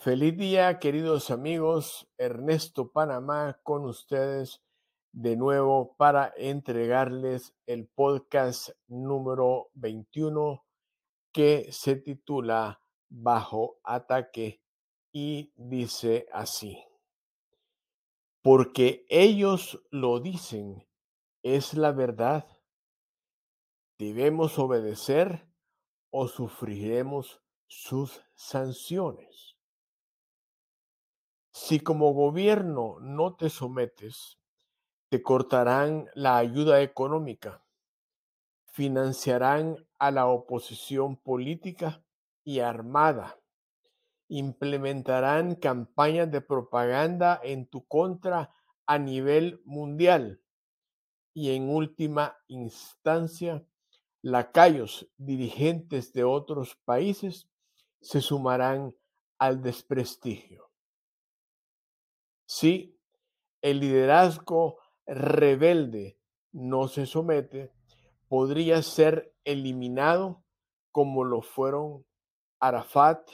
Feliz día, queridos amigos. Ernesto Panamá con ustedes de nuevo para entregarles el podcast número 21 que se titula Bajo ataque y dice así. Porque ellos lo dicen, es la verdad. Debemos obedecer o sufriremos sus sanciones. Si como gobierno no te sometes, te cortarán la ayuda económica, financiarán a la oposición política y armada, implementarán campañas de propaganda en tu contra a nivel mundial y en última instancia, lacayos dirigentes de otros países se sumarán al desprestigio. Si el liderazgo rebelde no se somete, podría ser eliminado como lo fueron Arafat,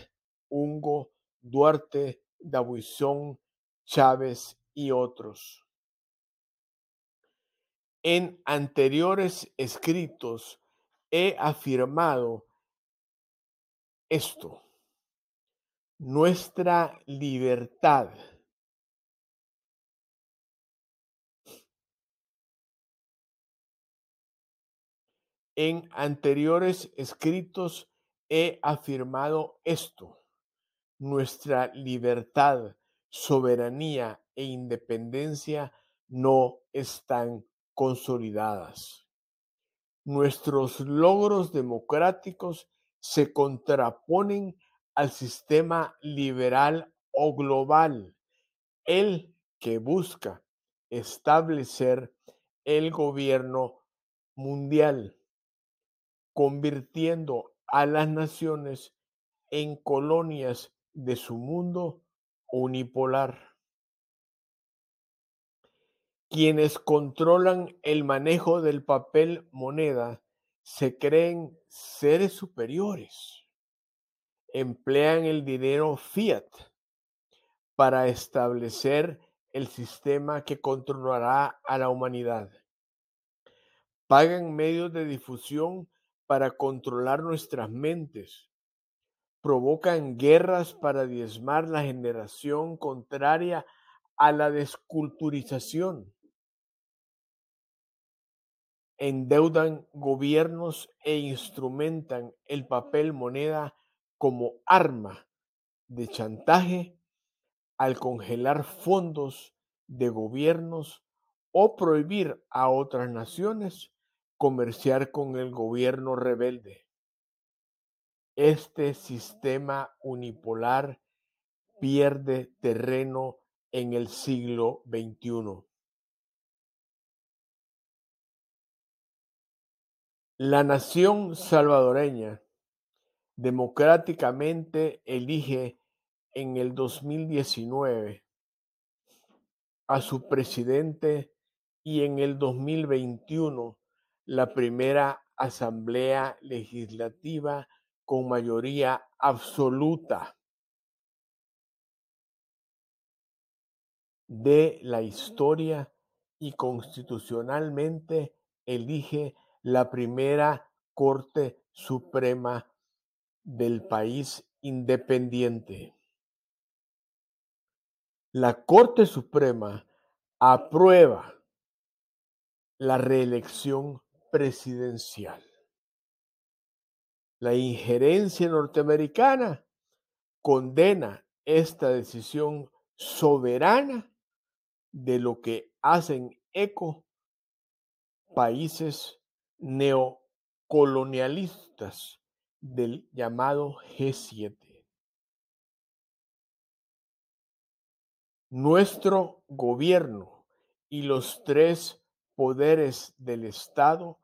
Hugo, Duarte, Dabuizón, Chávez y otros. En anteriores escritos he afirmado esto. Nuestra libertad En anteriores escritos he afirmado esto. Nuestra libertad, soberanía e independencia no están consolidadas. Nuestros logros democráticos se contraponen al sistema liberal o global, el que busca establecer el gobierno mundial convirtiendo a las naciones en colonias de su mundo unipolar. Quienes controlan el manejo del papel moneda se creen seres superiores. Emplean el dinero fiat para establecer el sistema que controlará a la humanidad. Pagan medios de difusión para controlar nuestras mentes. Provocan guerras para diezmar la generación contraria a la desculturización. Endeudan gobiernos e instrumentan el papel moneda como arma de chantaje al congelar fondos de gobiernos o prohibir a otras naciones comerciar con el gobierno rebelde. Este sistema unipolar pierde terreno en el siglo XXI. La nación salvadoreña democráticamente elige en el 2019 a su presidente y en el 2021 la primera asamblea legislativa con mayoría absoluta de la historia y constitucionalmente elige la primera Corte Suprema del país independiente. La Corte Suprema aprueba la reelección presidencial. La injerencia norteamericana condena esta decisión soberana de lo que hacen eco países neocolonialistas del llamado G7. Nuestro gobierno y los tres poderes del Estado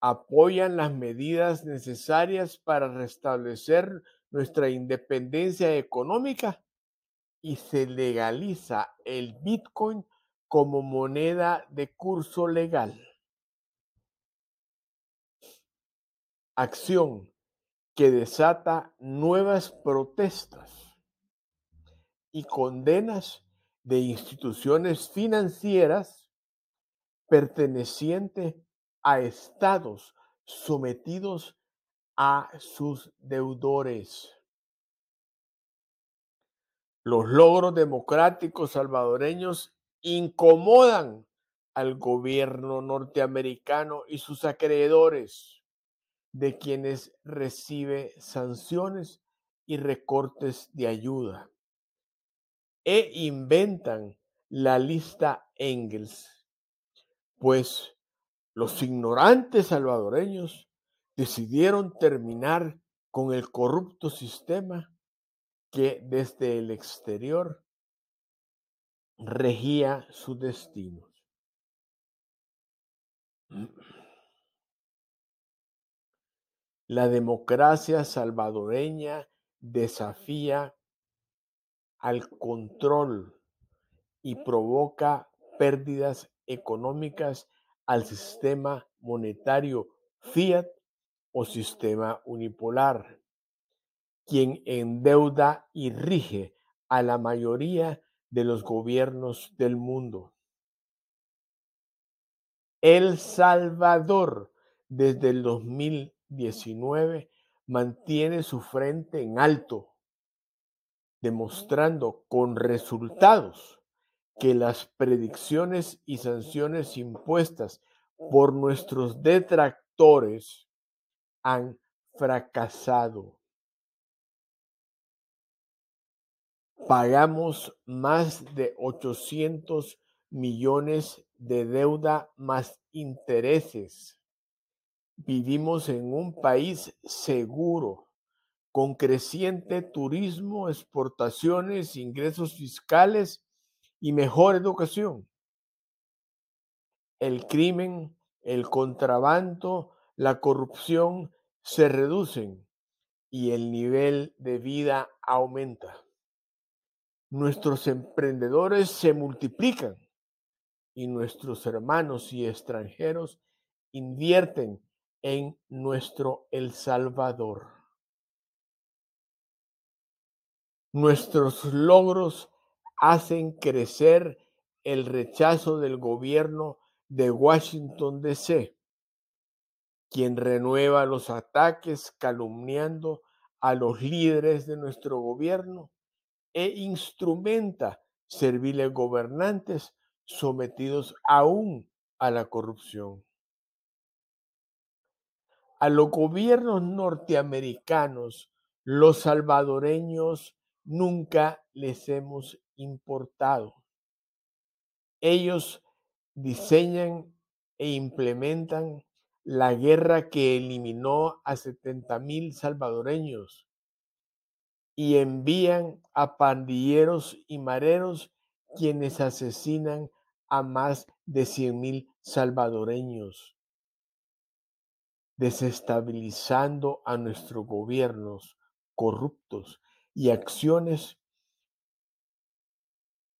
apoyan las medidas necesarias para restablecer nuestra independencia económica y se legaliza el Bitcoin como moneda de curso legal. Acción que desata nuevas protestas. y condenas de instituciones financieras pertenecientes a estados sometidos a sus deudores. Los logros democráticos salvadoreños incomodan al gobierno norteamericano y sus acreedores, de quienes recibe sanciones y recortes de ayuda. E inventan la lista Engels, pues los ignorantes salvadoreños decidieron terminar con el corrupto sistema que desde el exterior regía sus destinos. La democracia salvadoreña desafía al control y provoca pérdidas económicas al sistema monetario fiat o sistema unipolar, quien endeuda y rige a la mayoría de los gobiernos del mundo. El Salvador, desde el 2019, mantiene su frente en alto, demostrando con resultados que las predicciones y sanciones impuestas por nuestros detractores han fracasado. Pagamos más de 800 millones de deuda más intereses. Vivimos en un país seguro, con creciente turismo, exportaciones, ingresos fiscales y mejor educación. El crimen, el contrabando, la corrupción se reducen y el nivel de vida aumenta. Nuestros emprendedores se multiplican y nuestros hermanos y extranjeros invierten en nuestro El Salvador. Nuestros logros hacen crecer el rechazo del gobierno de Washington, D.C., quien renueva los ataques calumniando a los líderes de nuestro gobierno e instrumenta serviles gobernantes sometidos aún a la corrupción. A los gobiernos norteamericanos, los salvadoreños nunca les hemos importado. Ellos diseñan e implementan la guerra que eliminó a 70 mil salvadoreños y envían a pandilleros y mareros quienes asesinan a más de 100 mil salvadoreños, desestabilizando a nuestros gobiernos corruptos y acciones.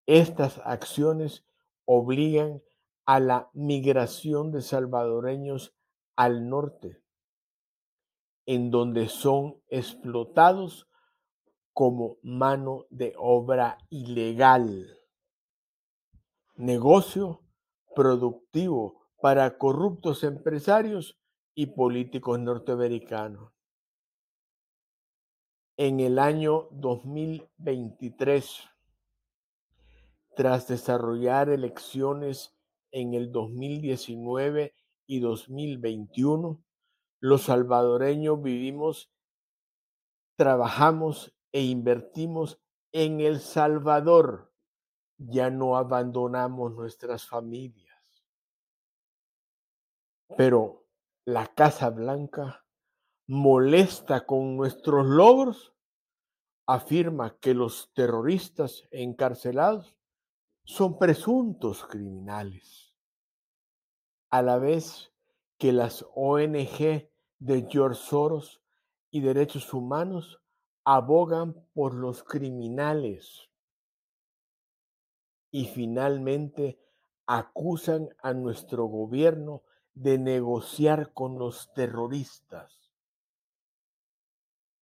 Estas acciones obligan a la migración de salvadoreños al norte, en donde son explotados como mano de obra ilegal negocio productivo para corruptos empresarios y políticos norteamericanos. En el año 2023, tras desarrollar elecciones en el 2019 y 2021, los salvadoreños vivimos, trabajamos e invertimos en El Salvador ya no abandonamos nuestras familias. Pero la Casa Blanca, molesta con nuestros logros, afirma que los terroristas encarcelados son presuntos criminales, a la vez que las ONG de George Soros y derechos humanos abogan por los criminales y finalmente acusan a nuestro gobierno de negociar con los terroristas.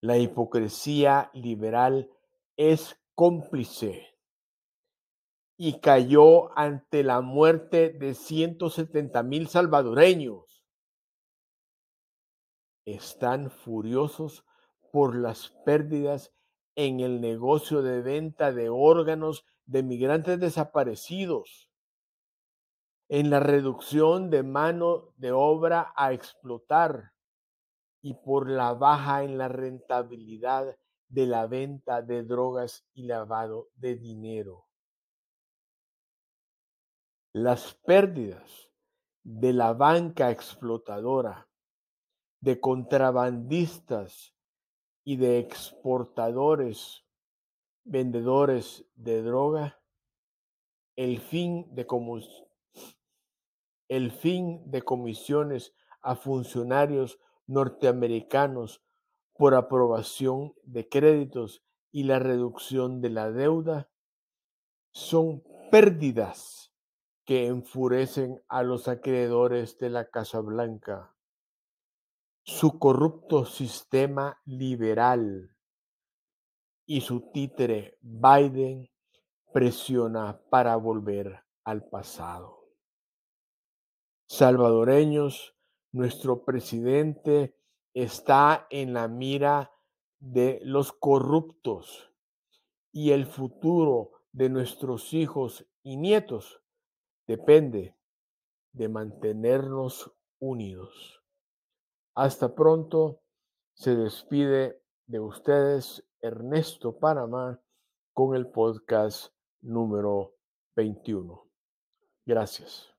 La hipocresía liberal es cómplice y cayó ante la muerte de 170 mil salvadoreños. Están furiosos por las pérdidas en el negocio de venta de órganos de migrantes desaparecidos, en la reducción de mano de obra a explotar y por la baja en la rentabilidad de la venta de drogas y lavado de dinero. Las pérdidas de la banca explotadora, de contrabandistas y de exportadores, vendedores de droga, el fin de, comisiones a funcionarios norteamericanos por aprobación de créditos y la reducción de la deuda son pérdidas que enfurecen a los acreedores de la Casa Blanca. Su corrupto sistema liberal y su títere Biden presiona para volver al pasado. Salvadoreños, nuestro presidente está en la mira de los corruptos y el futuro de nuestros hijos y nietos depende de mantenernos unidos. Hasta pronto. Se despide de ustedes Ernesto Panamá con el podcast número 21. Gracias.